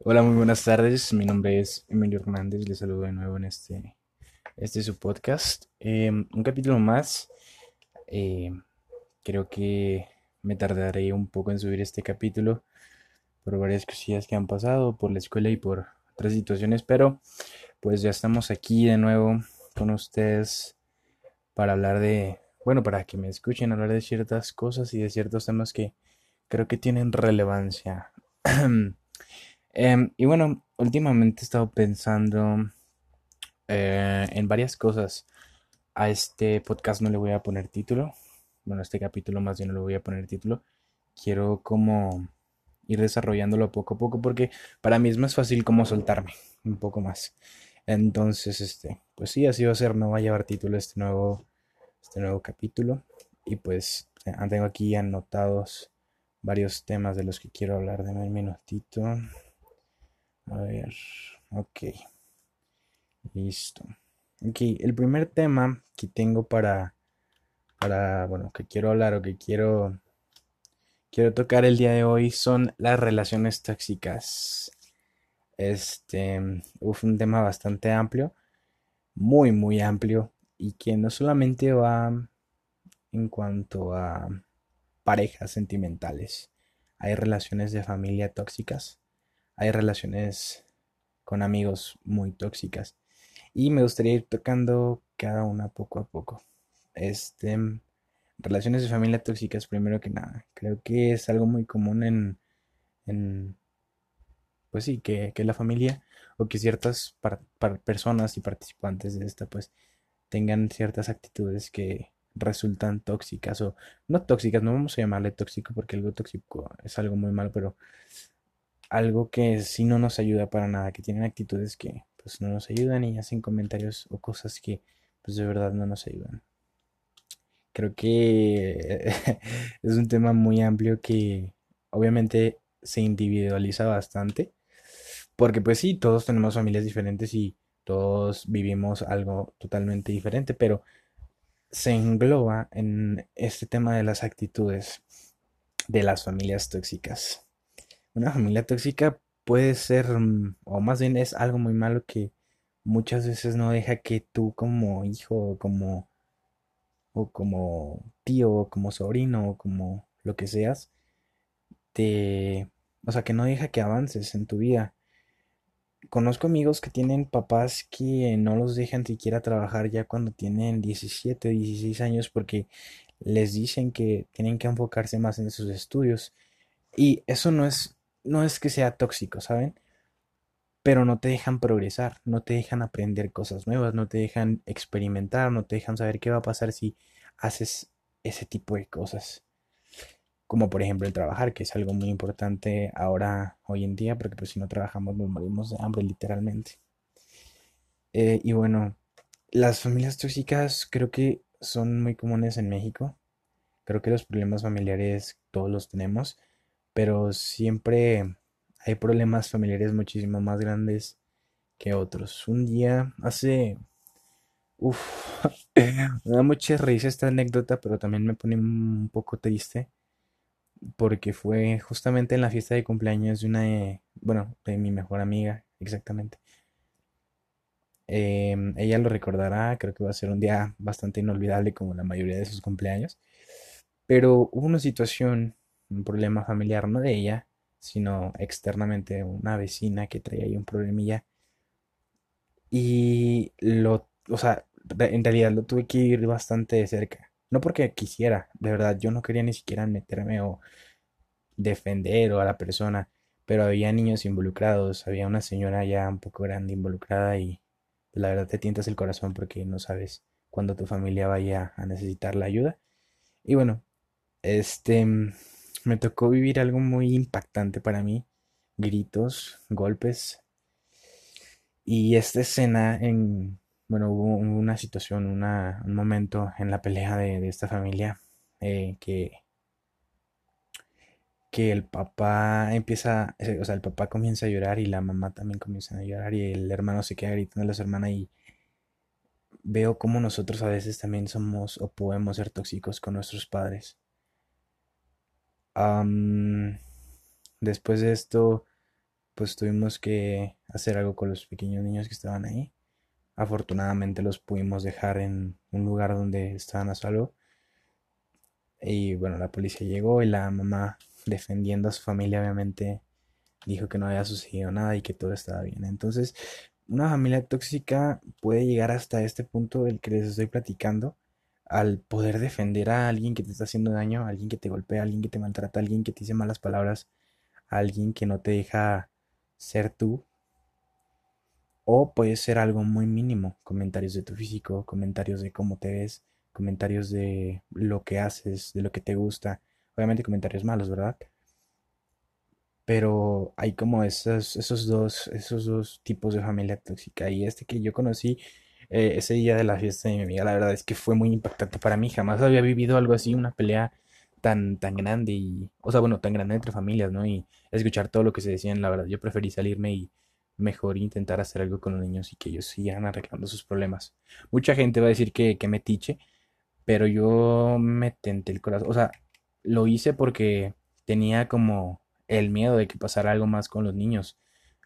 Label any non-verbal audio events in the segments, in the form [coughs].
Hola, muy buenas tardes. Mi nombre es Emilio Hernández. Les saludo de nuevo en este, este es su podcast. Eh, un capítulo más. Eh, creo que me tardaré un poco en subir este capítulo por varias cosillas que han pasado, por la escuela y por otras situaciones, pero pues ya estamos aquí de nuevo con ustedes para hablar de, bueno, para que me escuchen hablar de ciertas cosas y de ciertos temas que creo que tienen relevancia. [clears throat] Em, y bueno, últimamente he estado pensando eh, en varias cosas. A este podcast no le voy a poner título. Bueno, a este capítulo más bien no le voy a poner título. Quiero como ir desarrollándolo poco a poco porque para mí es más fácil como soltarme un poco más. Entonces, este, pues sí, así va a ser. No va a llevar título este nuevo, este nuevo capítulo. Y pues eh, tengo aquí anotados varios temas de los que quiero hablar. de un minutito. A ver, ok. Listo. Ok, el primer tema que tengo para, para, bueno, que quiero hablar o que quiero, quiero tocar el día de hoy son las relaciones tóxicas. Este, uf, un tema bastante amplio, muy, muy amplio, y que no solamente va en cuanto a parejas sentimentales, hay relaciones de familia tóxicas hay relaciones con amigos muy tóxicas. Y me gustaría ir tocando cada una poco a poco. Este, relaciones de familia tóxicas, primero que nada. Creo que es algo muy común en, en pues sí, que, que la familia o que ciertas personas y participantes de esta, pues, tengan ciertas actitudes que resultan tóxicas o no tóxicas, no vamos a llamarle tóxico porque algo tóxico es algo muy malo, pero algo que sí no nos ayuda para nada, que tienen actitudes que pues no nos ayudan y hacen comentarios o cosas que pues de verdad no nos ayudan. Creo que [laughs] es un tema muy amplio que obviamente se individualiza bastante, porque pues sí, todos tenemos familias diferentes y todos vivimos algo totalmente diferente, pero se engloba en este tema de las actitudes de las familias tóxicas. Una familia tóxica puede ser, mm, o más bien es algo muy malo que muchas veces no deja que tú como hijo, como, o como tío, o como sobrino, o como lo que seas, te, o sea, que no deja que avances en tu vida. Conozco amigos que tienen papás que no los dejan siquiera trabajar ya cuando tienen 17 o 16 años porque les dicen que tienen que enfocarse más en sus estudios. Y eso no es no es que sea tóxico, ¿saben? Pero no te dejan progresar, no te dejan aprender cosas nuevas, no te dejan experimentar, no te dejan saber qué va a pasar si haces ese tipo de cosas. Como por ejemplo el trabajar, que es algo muy importante ahora, hoy en día, porque pues si no trabajamos nos morimos de hambre literalmente. Eh, y bueno, las familias tóxicas creo que son muy comunes en México. Creo que los problemas familiares todos los tenemos pero siempre hay problemas familiares muchísimo más grandes que otros. Un día, hace... Uf, [laughs] me da mucha risa esta anécdota, pero también me pone un poco triste porque fue justamente en la fiesta de cumpleaños de una, bueno, de mi mejor amiga, exactamente. Em, ella lo recordará, creo que va a ser un día bastante inolvidable como la mayoría de sus cumpleaños. Pero hubo una situación un problema familiar, no de ella, sino externamente una vecina que traía ahí un problemilla. Y lo, o sea, en realidad lo tuve que ir bastante de cerca. No porque quisiera, de verdad, yo no quería ni siquiera meterme o defender o a la persona, pero había niños involucrados, había una señora ya un poco grande involucrada y la verdad te tientas el corazón porque no sabes cuándo tu familia vaya a necesitar la ayuda. Y bueno, este me tocó vivir algo muy impactante para mí. Gritos, golpes. Y esta escena en, bueno, hubo una situación, una, un momento en la pelea de, esta familia eh, que, que el papá empieza, eh, o sea, el papá comienza a llorar y la mamá también comienza a llorar y el hermano se queda gritando a su hermana y veo como nosotros a veces también somos o podemos ser tóxicos con nuestros padres después de esto, pues tuvimos que hacer algo con los pequeños niños que estaban ahí. Afortunadamente los pudimos dejar en un lugar donde estaban a salvo. Y bueno, la policía llegó y la mamá, defendiendo a su familia, obviamente dijo que no había sucedido nada y que todo estaba bien. Entonces, una familia tóxica puede llegar hasta este punto del que les estoy platicando, al poder defender a alguien que te está haciendo daño, a alguien que te golpea, a alguien que te maltrata, a alguien que te dice malas palabras, a alguien que no te deja ser tú. O puede ser algo muy mínimo, comentarios de tu físico, comentarios de cómo te ves, comentarios de lo que haces, de lo que te gusta. Obviamente comentarios malos, ¿verdad? Pero hay como esos, esos dos, esos dos tipos de familia tóxica. Y este que yo conocí eh, ese día de la fiesta de mi amiga, la verdad es que fue muy impactante para mí. Jamás había vivido algo así, una pelea tan, tan grande y, o sea, bueno, tan grande entre familias, ¿no? Y escuchar todo lo que se decían, la verdad, yo preferí salirme y mejor intentar hacer algo con los niños y que ellos sigan arreglando sus problemas. Mucha gente va a decir que, que me tiche, pero yo me tenté el corazón, o sea, lo hice porque tenía como el miedo de que pasara algo más con los niños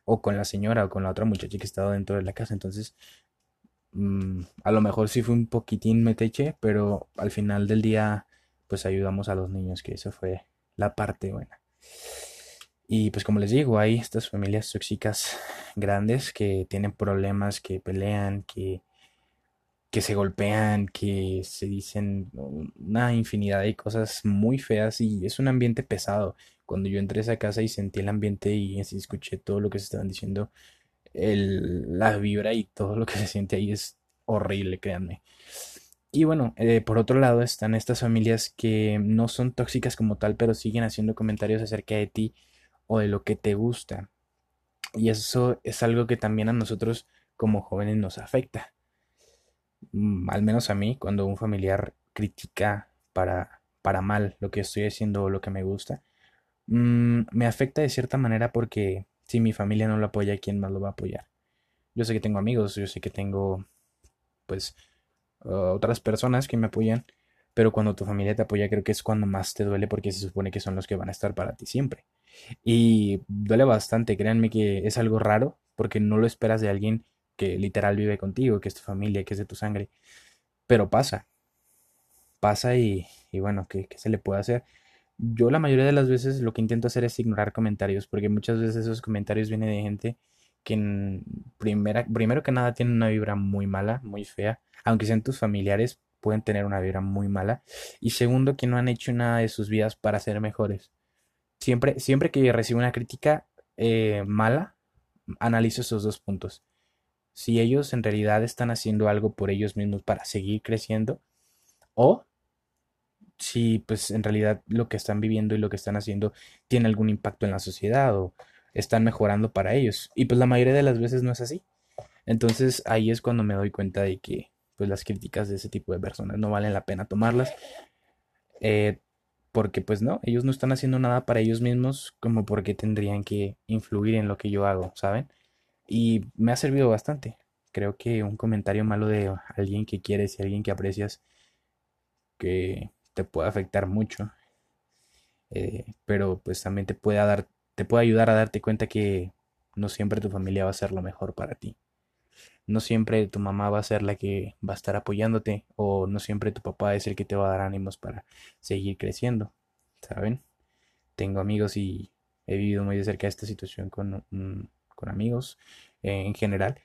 o con la señora o con la otra muchacha que estaba dentro de la casa. Entonces, mm, a lo mejor sí fue un poquitín meteche, pero al final del día, pues ayudamos a los niños, que eso fue la parte buena. Y pues como les digo, hay estas familias tóxicas grandes que tienen problemas, que pelean, que que se golpean, que se dicen una infinidad de cosas muy feas y es un ambiente pesado. Cuando yo entré a esa casa y sentí el ambiente y escuché todo lo que se estaban diciendo, el, la vibra y todo lo que se siente ahí es horrible, créanme. Y bueno, eh, por otro lado están estas familias que no son tóxicas como tal, pero siguen haciendo comentarios acerca de ti o de lo que te gusta. Y eso es algo que también a nosotros como jóvenes nos afecta Mm, al menos a mí, cuando un familiar critica para, para mal lo que estoy haciendo o lo que me gusta, mm, me afecta de cierta manera porque si mi familia no lo apoya, ¿quién más lo va a apoyar? Yo sé que tengo amigos, yo sé que tengo, pues, otras personas que me apoyan, pero cuando tu familia te apoya creo que es cuando más te duele porque se supone que son los que van a estar para ti siempre. Y duele bastante, créanme que es algo raro porque no lo esperas de alguien que literal vive contigo, que es tu familia, que es de tu sangre. Pero pasa, pasa y, bueno, ¿qué, se le puede hacer? Yo la mayoría de las veces lo que intento hacer es ignorar comentarios, porque muchas veces esos comentarios vienen de gente que primera, primero que nada tienen una vibra muy mala, muy fea, aunque sean tus familiares, pueden tener una vibra muy mala. Y segundo, que no han hecho nada de sus vidas para ser mejores. Siempre, siempre que recibo una crítica eh, mala, analizo esos dos puntos si ellos en realidad están haciendo algo por ellos mismos para seguir creciendo o si pues en realidad lo que están viviendo y lo que están haciendo tiene algún impacto en la sociedad o están mejorando para ellos. Y pues la mayoría de las veces no es así. Entonces ahí es cuando me doy cuenta de que pues las críticas de ese tipo de personas no valen la pena tomarlas eh, porque pues no ellos no están haciendo nada para ellos mismos como porque tendrían que influir en lo que yo hago saben y me ha servido bastante. Creo que un comentario malo de alguien que quieres y alguien que aprecias que te puede afectar mucho. Eh, pero pues también te puede dar, te puede ayudar a darte cuenta que no siempre tu familia va a ser lo mejor para ti. No siempre tu mamá va a ser la que va a estar apoyándote o no siempre tu papá es el que te va a dar ánimos para seguir creciendo. ¿Saben? Tengo amigos y he vivido muy de cerca esta situación con con amigos eh, en general.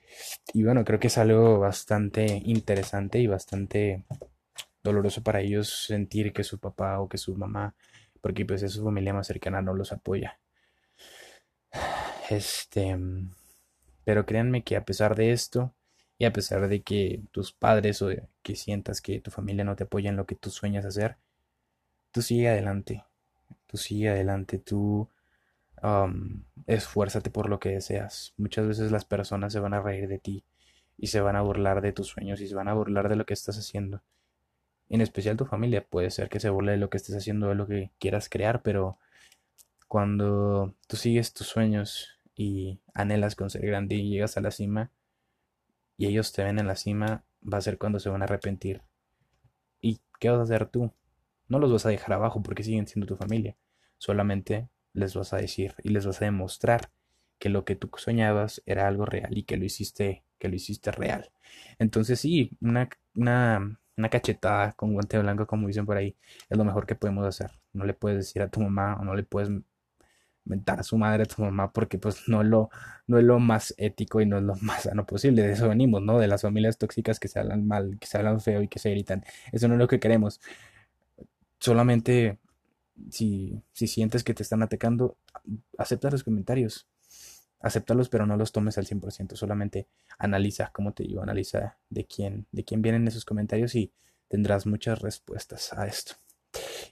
Y bueno, creo que es algo bastante interesante y bastante doloroso para ellos sentir que su papá o que su mamá, porque pues es su familia más cercana, no los apoya. [sighs] Este, pero créanme que a pesar de esto, y a pesar de que tus padres o que sientas que tu familia no te apoya en lo que tú sueñas hacer, tú sigue adelante, tú sigue adelante, tú esfuérzate por lo que deseas. Muchas veces las personas se van a reír de ti y se van a burlar de tus sueños y se van a burlar de lo que estás haciendo. En especial tu familia puede ser que se burle de lo que estés haciendo, de lo que quieras crear, pero cuando tú sigues tus sueños y anhelas con ser grande y llegas a la cima y ellos te ven en la cima, va a ser cuando se van a arrepentir. ¿Y qué vas a hacer tú? No los vas a dejar abajo porque siguen siendo tu familia. Solamente les vas a decir y les vas a demostrar que lo que tú soñabas era algo real y que lo hiciste, que lo hiciste real. Entonces sí, una, una, una cachetada con guante blanco, como dicen por ahí, es lo mejor que podemos hacer. No le puedes decir a tu mamá o no le puedes mentar a su madre, a tu mamá, porque pues no, lo, no es lo más ético y no es lo más sano posible. De eso venimos, ¿no? De las familias tóxicas que se hablan mal, que se hablan feo y que se gritan. Eso no es lo que queremos. Solamente si, si sientes que te están atacando, acepta los comentarios. Acéptalos, pero no los tomes al 100%. Solamente analiza, como te digo, analiza de quién, de quién vienen esos comentarios y tendrás muchas respuestas a esto.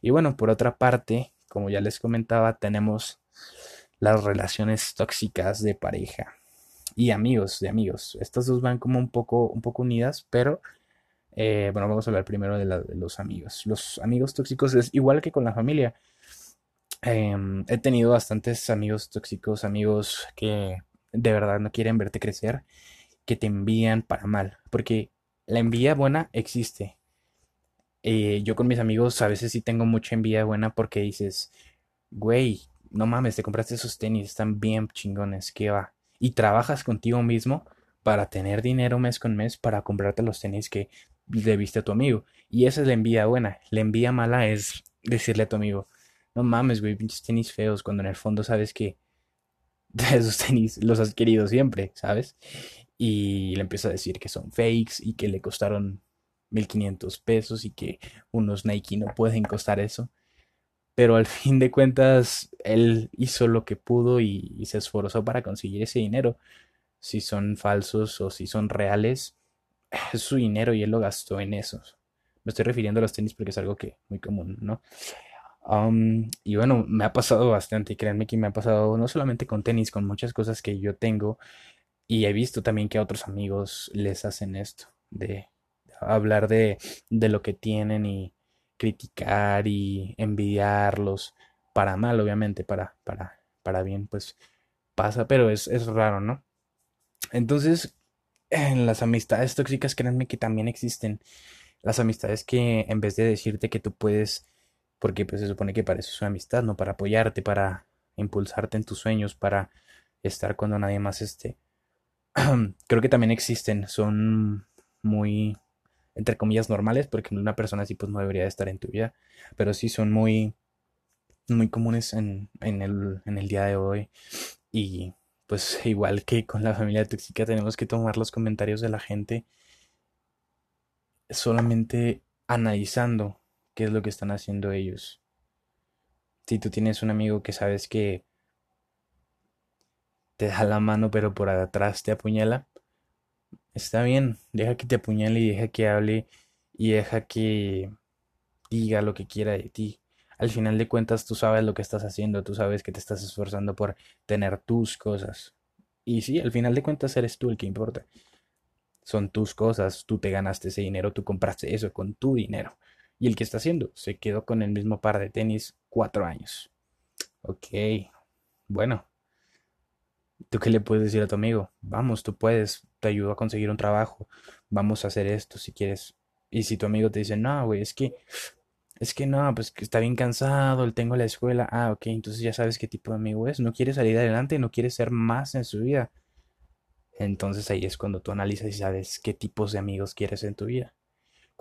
Y bueno, por otra parte, como ya les comentaba, tenemos las relaciones tóxicas de pareja y amigos de amigos. Estas dos van como un poco, un poco unidas, pero eh, bueno, vamos a hablar primero de, los amigos. Los amigos tóxicos es igual que con la familia. Em, he tenido bastantes amigos tóxicos, amigos que de verdad no quieren verte crecer, que te envían para mal, porque la envidia buena existe. Eh, yo con mis amigos a veces sí tengo mucha envidia buena porque dices, güey, no mames, te compraste esos tenis, están bien chingones, ¿qué va? Y trabajas contigo mismo para tener dinero mes con mes para comprarte los tenis que le viste a tu amigo. Y esa es la envidia buena. La envidia mala es decirle a tu amigo, no mames, güey, pinches tenis feos, cuando en el fondo sabes que [laughs] esos tenis los has querido siempre, ¿sabes? Y le empieza a decir que son fakes y que le costaron 1500 pesos y que unos Nike no pueden costar eso. Pero al [laughs] fin de cuentas, él hizo lo que pudo y, se esforzó para conseguir ese dinero. Si son falsos o si son reales, es su dinero y él lo gastó en esos. Me estoy refiriendo a los tenis porque es algo que muy común, ¿no? Y bueno, me ha pasado bastante, créanme que me ha pasado no solamente con tenis, con muchas cosas que yo tengo y he visto también que a otros amigos les hacen esto, de hablar de, de lo que tienen y criticar y envidiarlos, para mal obviamente, para, para, para bien, pues pasa, pero es, es raro, ¿no? Entonces, en las amistades tóxicas, créanme que también existen. Las amistades que en vez de decirte que tú puedes porque pues se supone que para eso es una amistad, ¿no? Para apoyarte, para impulsarte en tus sueños, para estar cuando nadie más esté. [clears throat] Creo que también existen, son muy, entre comillas, normales, porque una persona así pues no debería estar en tu vida, pero sí son muy, muy comunes en, en, el, en el día de hoy. Y pues igual que con la familia tóxica tenemos que tomar los comentarios de la gente solamente analizando qué es lo que están haciendo ellos. Si tú tienes un amigo que sabes que te da la mano pero por atrás te apuñala, está bien, deja que te apuñale y deja que hable y deja que diga lo que quiera de ti. Al final de cuentas tú sabes lo que estás haciendo, tú sabes que te estás esforzando por tener tus cosas. Y sí, al final de cuentas eres tú el que importa. Son tus cosas, tú te ganaste ese dinero, tú compraste eso con tu dinero. ¿Y el que está haciendo? Se quedó con el mismo par de tenis cuatro años. Ok, bueno. ¿Tú qué le puedes decir a tu amigo? Vamos, tú puedes, te ayudo a conseguir un trabajo, vamos a hacer esto si quieres. Y si tu amigo te dice, no, güey, es que, es que no, pues que está bien cansado, tengo la escuela. Ah, ok, entonces ya sabes qué tipo de amigo es. No quiere salir adelante, no quiere ser más en su vida. Entonces ahí es cuando tú analizas y sabes qué tipos de amigos quieres en tu vida.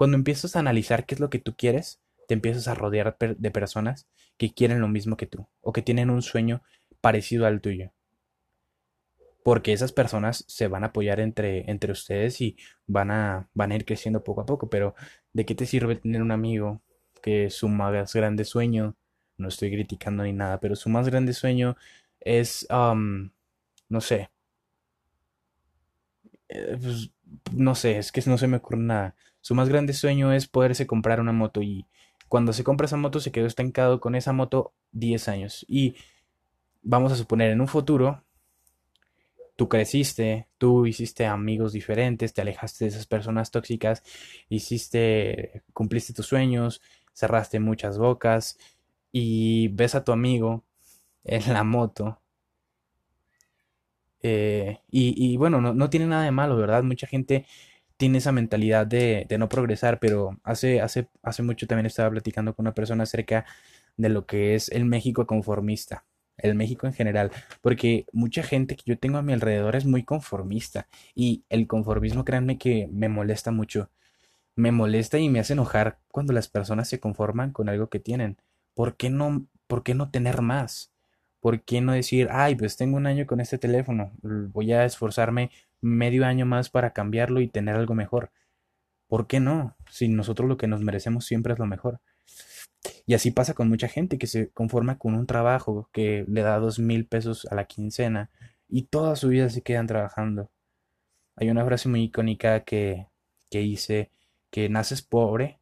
Cuando empiezas a analizar qué es lo que tú quieres, te empiezas a rodear de personas que quieren lo mismo que tú o que tienen un sueño parecido al tuyo. Porque esas personas se van a apoyar entre, entre ustedes y van a, van a ir creciendo poco a poco. Pero ¿de qué te sirve tener un amigo que su más grande sueño, no estoy criticando ni nada, pero su más grande sueño es, no sé, eh, pues, no sé, es que no se me ocurre nada. Su más grande sueño es poderse comprar una moto y cuando se compra esa moto se quedó estancado con esa moto 10 años. Y vamos a suponer en un futuro, tú creciste, tú hiciste amigos diferentes, te alejaste de esas personas tóxicas, hiciste, cumpliste tus sueños, cerraste muchas bocas y ves a tu amigo en la moto eh, y, bueno, no, tiene nada de malo, ¿verdad? Mucha gente tiene esa mentalidad de, no progresar, pero hace, hace, hace mucho también estaba platicando con una persona acerca de lo que es el México conformista. el México en general, porque mucha gente que yo tengo a mi alrededor es muy conformista y el conformismo, créanme que me molesta mucho. Me molesta y me hace enojar cuando las personas se conforman con algo que tienen. ¿Por qué no, por qué no tener más? ¿Por qué no decir, ay, pues tengo un año con este teléfono, voy a esforzarme medio año más para cambiarlo y tener algo mejor? ¿Por qué no? Si nosotros lo que nos merecemos siempre es lo mejor. Y así pasa con mucha gente que se conforma con un trabajo que le da dos mil pesos a la quincena y toda su vida se quedan trabajando. Hay una frase muy icónica que, que dice que naces pobre,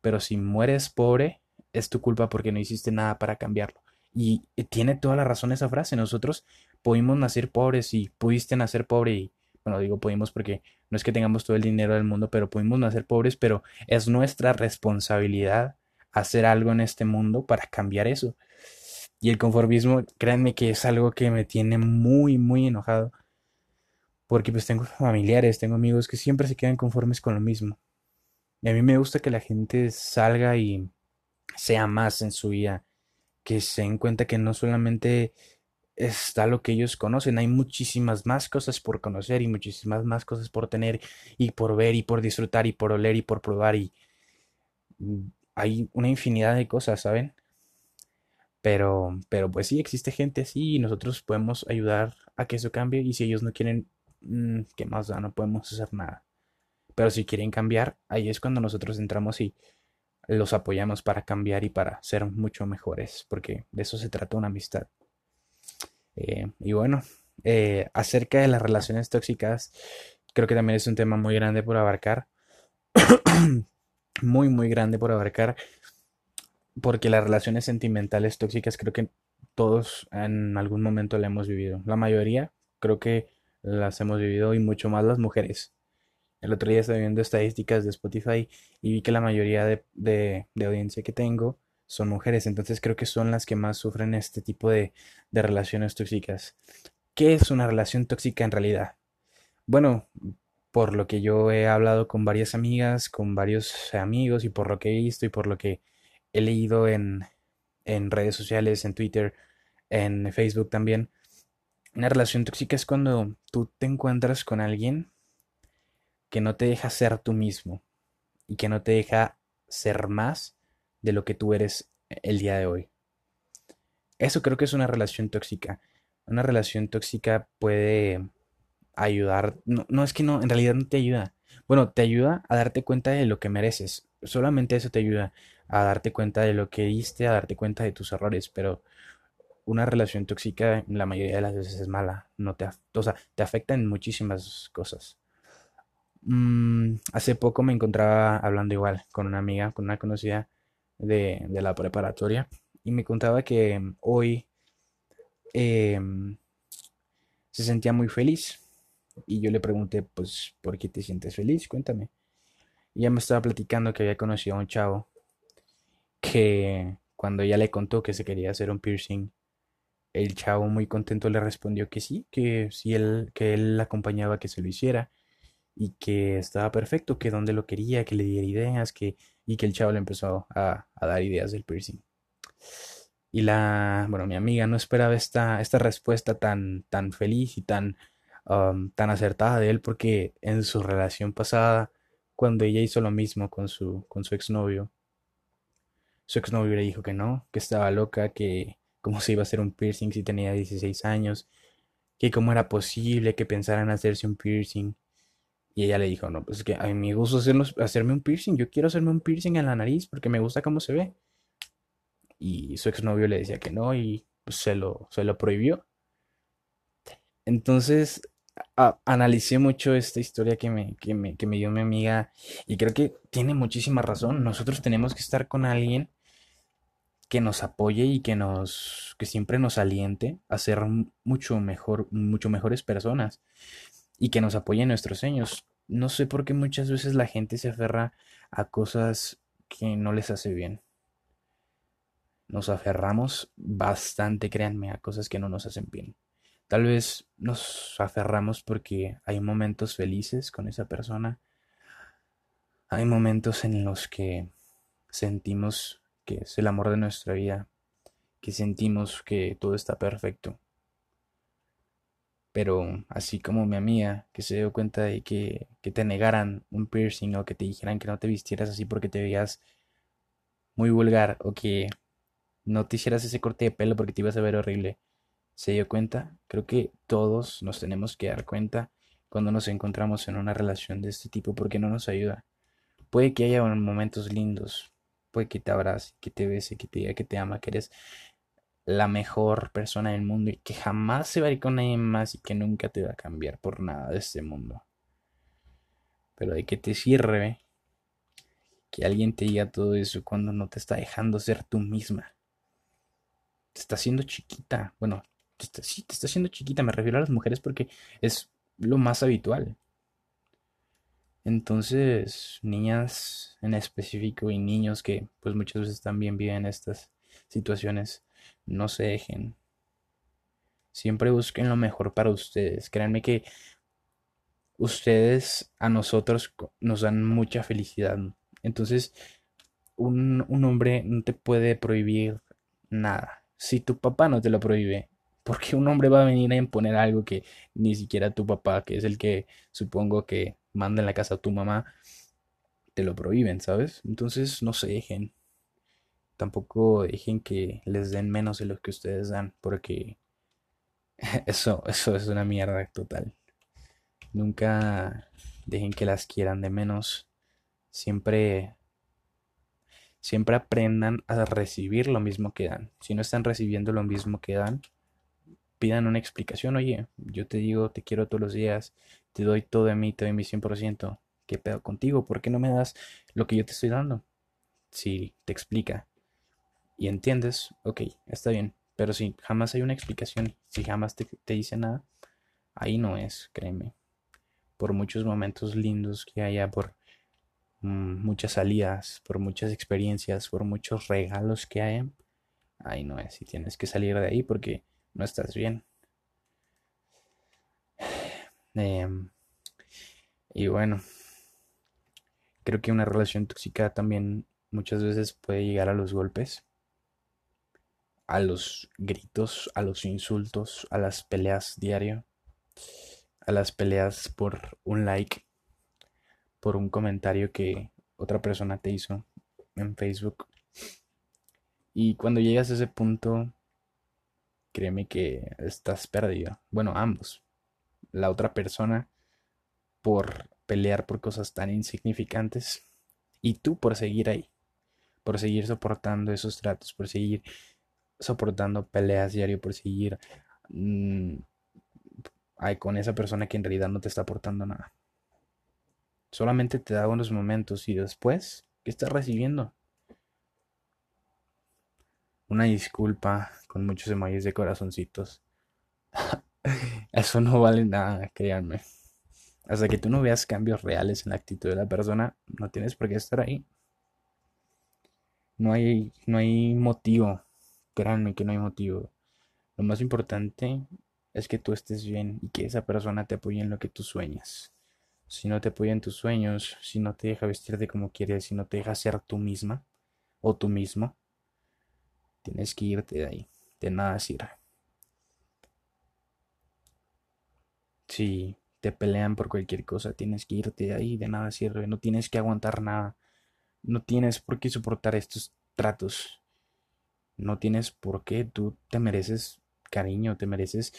pero si mueres pobre es tu culpa porque no hiciste nada para cambiarlo. Y tiene toda la razón esa frase. Nosotros pudimos nacer pobres y pudiste nacer pobre y bueno, digo pudimos porque no es que tengamos todo el dinero del mundo, pero pudimos nacer pobres, pero es nuestra responsabilidad hacer algo en este mundo para cambiar eso. Y el conformismo, créanme que es algo que me tiene muy, muy enojado. Porque pues tengo familiares, tengo amigos que siempre se quedan conformes con lo mismo. Y a mí me gusta que la gente salga y sea más en su vida. Que se den cuenta que no solamente está lo que ellos conocen, hay muchísimas más cosas por conocer y muchísimas más cosas por tener y por ver y por disfrutar y por oler y por probar y hay una infinidad de cosas, ¿saben? Pero, pero pues sí, existe gente así y nosotros podemos ayudar a que eso cambie y si ellos no quieren, mm, ¿qué más da? No podemos hacer nada. Pero si quieren cambiar, ahí es cuando nosotros entramos y los apoyamos para cambiar y para ser mucho mejores, porque de eso se trata una amistad. Eh, y bueno, eh, acerca de las relaciones tóxicas, creo que también es un tema muy grande por abarcar. [coughs] muy, muy grande por abarcar, porque las relaciones sentimentales tóxicas creo que todos en algún momento la hemos vivido. La mayoría creo que las hemos vivido y mucho más las mujeres. El otro día estaba viendo estadísticas de Spotify y vi que la mayoría de, de, audiencia que tengo son mujeres, entonces creo que son las que más sufren este tipo de, de relaciones tóxicas. ¿Qué es una relación tóxica en realidad? Bueno, por lo que yo he hablado con varias amigas, con varios amigos y por lo que he visto y por lo que he leído en, en redes sociales, en Twitter, en Facebook también. Una relación tóxica es cuando tú te encuentras con alguien que no te deja ser tú mismo y que no te deja ser más de lo que tú eres el día de hoy. Eso creo que es una relación tóxica. Una relación tóxica puede ayudar. No, no es que no, en realidad no te ayuda. Bueno, te ayuda a darte cuenta de lo que mereces. Solamente eso te ayuda a darte cuenta de lo que diste, a darte cuenta de tus errores, pero una relación tóxica la mayoría de las veces es mala, no te, o sea, te afecta en muchísimas cosas. Mm, hace poco me encontraba hablando igual con una amiga, con una conocida de, la preparatoria, y me contaba que hoy em, se sentía muy feliz y yo le pregunté, pues, ¿por qué te sientes feliz? Cuéntame. Y ella me estaba platicando que había conocido a un chavo que cuando ella le contó que se quería hacer un piercing, el chavo muy contento le respondió que sí, que sí él, que él la acompañaba que se lo hiciera y que estaba perfecto, que donde lo quería, que le diera ideas, que, y que el chavo le empezó a, a dar ideas del piercing. Y la, bueno, mi amiga no esperaba esta, esta respuesta tan, tan feliz y tan tan acertada de él porque en su relación pasada, cuando ella hizo lo mismo con su, con su exnovio, su exnovio le dijo que no, que estaba loca, que cómo se iba a hacer un piercing si tenía 16 años, que cómo era posible que pensaran hacerse un piercing. Y ella le dijo, no, pues es que a mí me gusta hacerme un piercing, yo quiero hacerme un piercing en la nariz porque me gusta cómo se ve. Y su exnovio le decía que no y pues, se, lo, se lo prohibió. Entonces, analicé mucho esta historia que me, que me, que me dio mi amiga y creo que tiene muchísima razón. Nosotros tenemos que estar con alguien que nos apoye y que nos que siempre nos aliente a ser mucho mejor mucho mejores personas y que nos apoye en nuestros sueños no sé por qué muchas veces la gente se aferra a cosas que no les hace bien nos aferramos bastante créanme a cosas que no nos hacen bien Tal vez nos aferramos porque hay momentos felices con esa persona. Hay momentos en los que sentimos que es el amor de nuestra vida, que sentimos que todo está perfecto. Pero así como mi amiga, que se dio cuenta de que, que te negaran un piercing o que te dijeran que no te vistieras así porque te veías muy vulgar o que no te hicieras ese corte de pelo porque te ibas a ver horrible, se dio cuenta. Creo que todos nos tenemos que dar cuenta cuando nos encontramos en una relación de este tipo porque no nos ayuda. Puede que haya momentos lindos, puede que te abrace, que te bese, que te diga que te ama, que eres la mejor persona del mundo y que jamás se va a ir con nadie más y que nunca te va a cambiar por nada de este mundo. Pero de que te sirve que alguien te diga todo eso cuando no te está dejando ser tú misma. Te está haciendo chiquita. Bueno, sí, te está haciendo chiquita. Me refiero a las mujeres porque es lo más habitual. Entonces, niñas en específico y niños que pues muchas veces también viven estas situaciones, no se dejen. Siempre busquen lo mejor para ustedes. Créanme que ustedes a nosotros nos dan mucha felicidad. Entonces, un, un hombre no te puede prohibir nada. Si tu papá no te lo prohíbe, porque un hombre va a venir a imponer algo que ni siquiera tu papá, que es el que supongo que manda en la casa a tu mamá, te lo prohíben, ¿sabes? Entonces no se dejen. Tampoco dejen que les den menos de lo que ustedes dan, porque [laughs] eso, eso es una mierda total. Nunca dejen que las quieran de menos. Siempre siempre aprendan a recibir lo mismo que dan. Si no están recibiendo lo mismo que dan, pidan una explicación. Oye, yo te digo, te quiero todos los días, te doy todo de mí, te doy mi 100%. ¿Qué pedo contigo? ¿Por qué no me das lo que yo te estoy dando? Si te explica y entiendes, ok, está bien. Pero si jamás hay una explicación, si jamás te, dice nada, ahí no es, créeme. Por muchos momentos lindos que haya, por mm, muchas salidas, por muchas experiencias, por muchos regalos que haya, ahí no es. Y tienes que salir de ahí porque no estás bien. [sighs] Em, y bueno, creo que una relación tóxica también muchas veces puede llegar a los golpes, a los gritos, a los insultos, a las peleas diario, a las peleas por un like, por un comentario que otra persona te hizo en Facebook. Y cuando llegas a ese punto, créeme que estás perdido. Bueno, ambos. La otra persona por pelear por cosas tan insignificantes y tú por seguir ahí, por seguir soportando esos tratos, por seguir soportando peleas diario, por seguir mm, con esa persona que en realidad no te está aportando nada. Solamente te da unos momentos y después, ¿qué estás recibiendo? Una disculpa con muchos emojis de corazoncitos. [laughs] Eso no vale nada, créanme. Hasta que tú no veas cambios reales en la actitud de la persona, no tienes por qué estar ahí. No hay, no hay motivo. Créanme que no hay motivo. Lo más importante es que tú estés bien y que esa persona te apoye en lo que tú sueñas. Si no te apoya en tus sueños, si no te deja vestirte como quieres, si no te deja ser tú misma o tú mismo, Tienes que irte de ahí. De nada sirve. Si te pelean por cualquier cosa, tienes que irte de ahí. De nada sirve. No tienes que aguantar nada. No tienes por qué soportar estos tratos. No tienes por qué. Tú te mereces cariño, te mereces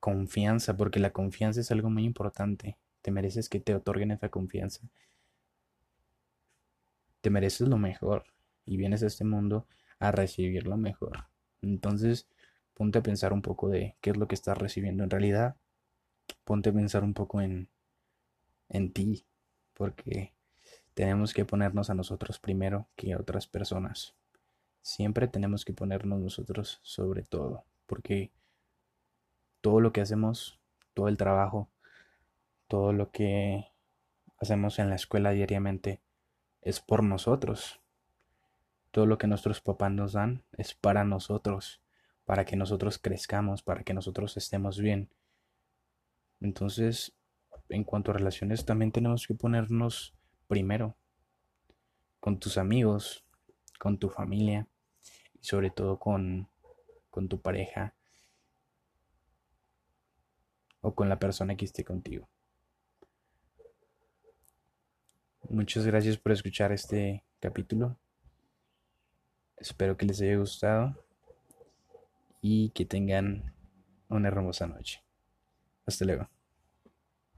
confianza, porque la confianza es algo muy importante. Te mereces que te otorguen esa confianza. Te mereces lo mejor y vienes a este mundo a recibirlo mejor. Entonces, ponte a pensar un poco de qué es lo que estás recibiendo en realidad. Ponte a pensar un poco en, en ti, porque tenemos que ponernos a nosotros primero que a otras personas. Siempre tenemos que ponernos nosotros sobre todo, porque todo lo que hacemos, todo el trabajo, todo lo que hacemos en la escuela diariamente es por nosotros, todo lo que nuestros papás nos dan es para nosotros, para que nosotros crezcamos, para que nosotros estemos bien. Entonces, en cuanto a relaciones, también tenemos que ponernos primero con tus amigos, con tu familia sobre todo con, con tu pareja o con la persona que esté contigo. Muchas gracias por escuchar este capítulo. Espero que les haya gustado y que tengan una hermosa noche. Hasta luego.